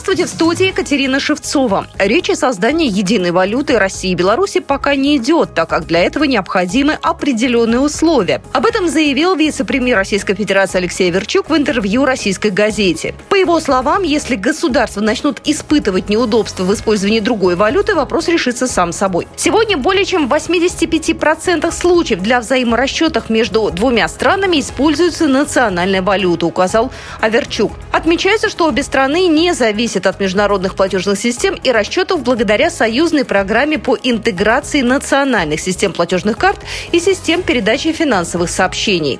Здравствуйте, в студии Екатерина Шевцова. Речь о создании единой валюты России и Беларуси пока не идет, так как для этого необходимы определенные условия. Об этом заявил вице-премьер Российской Федерации Алексей Верчук в интервью российской газете. По его словам, если государства начнут испытывать неудобства в использовании другой валюты, вопрос решится сам собой. Сегодня более чем в 85% случаев для взаиморасчетов между двумя странами используется национальная валюта, указал Аверчук. Отмечается, что обе страны не зависит от международных платежных систем и расчетов благодаря союзной программе по интеграции национальных систем платежных карт и систем передачи финансовых сообщений.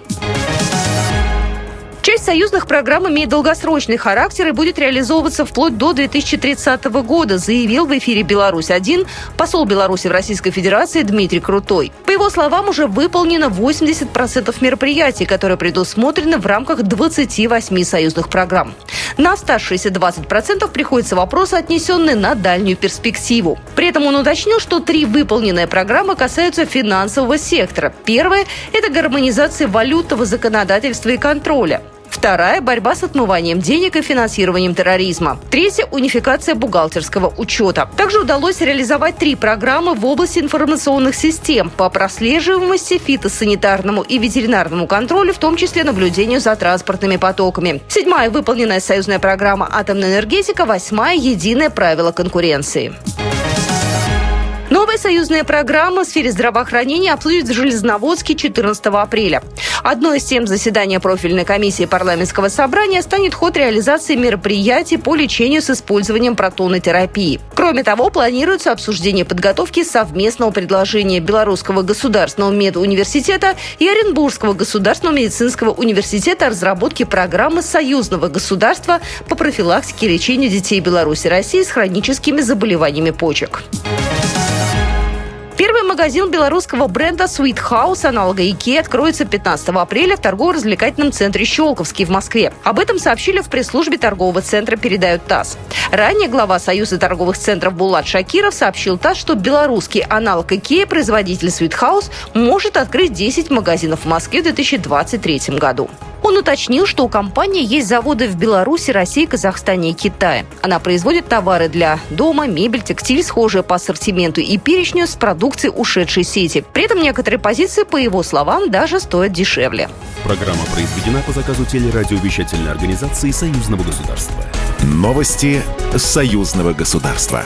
Часть союзных программ имеет долгосрочный характер и будет реализовываться вплоть до 2030 года, заявил в эфире «Беларусь-1» посол Беларуси в Российской Федерации Дмитрий Крутой. По его словам, уже выполнено 80% мероприятий, которые предусмотрены в рамках 28 союзных программ. На оставшиеся 20% приходится вопросы, отнесенные на дальнюю перспективу. При этом он уточнил, что три выполненные программы касаются финансового сектора. Первая – это гармонизация валютного законодательства и контроля. Вторая – борьба с отмыванием денег и финансированием терроризма. Третья – унификация бухгалтерского учета. Также удалось реализовать три программы в области информационных систем по прослеживаемости, фитосанитарному и ветеринарному контролю, в том числе наблюдению за транспортными потоками. Седьмая – выполненная союзная программа «Атомная энергетика». Восьмая – единое правило конкуренции. Новая союзная программа в сфере здравоохранения обсудит в Железноводске 14 апреля. Одной из тем заседания профильной комиссии парламентского собрания станет ход реализации мероприятий по лечению с использованием протонной терапии. Кроме того, планируется обсуждение подготовки совместного предложения Белорусского государственного медуниверситета и Оренбургского государственного медицинского университета о разработке программы союзного государства по профилактике и лечению детей Беларуси и России с хроническими заболеваниями почек. Магазин белорусского бренда Sweet House, аналога IKEA, откроется 15 апреля в торгово-развлекательном центре «Щелковский» в Москве. Об этом сообщили в пресс-службе торгового центра, передают ТАСС. Ранее глава Союза торговых центров Булат Шакиров сообщил ТАСС, что белорусский аналог IKEA, производитель Sweet House, может открыть 10 магазинов в Москве в 2023 году. Он уточнил, что у компании есть заводы в Беларуси, России, Казахстане и Китае. Она производит товары для дома, мебель, текстиль, схожие по ассортименту и перечню с продукцией ушедшей сети. При этом некоторые позиции, по его словам, даже стоят дешевле. Программа произведена по заказу телерадиовещательной организации Союзного государства. Новости Союзного государства.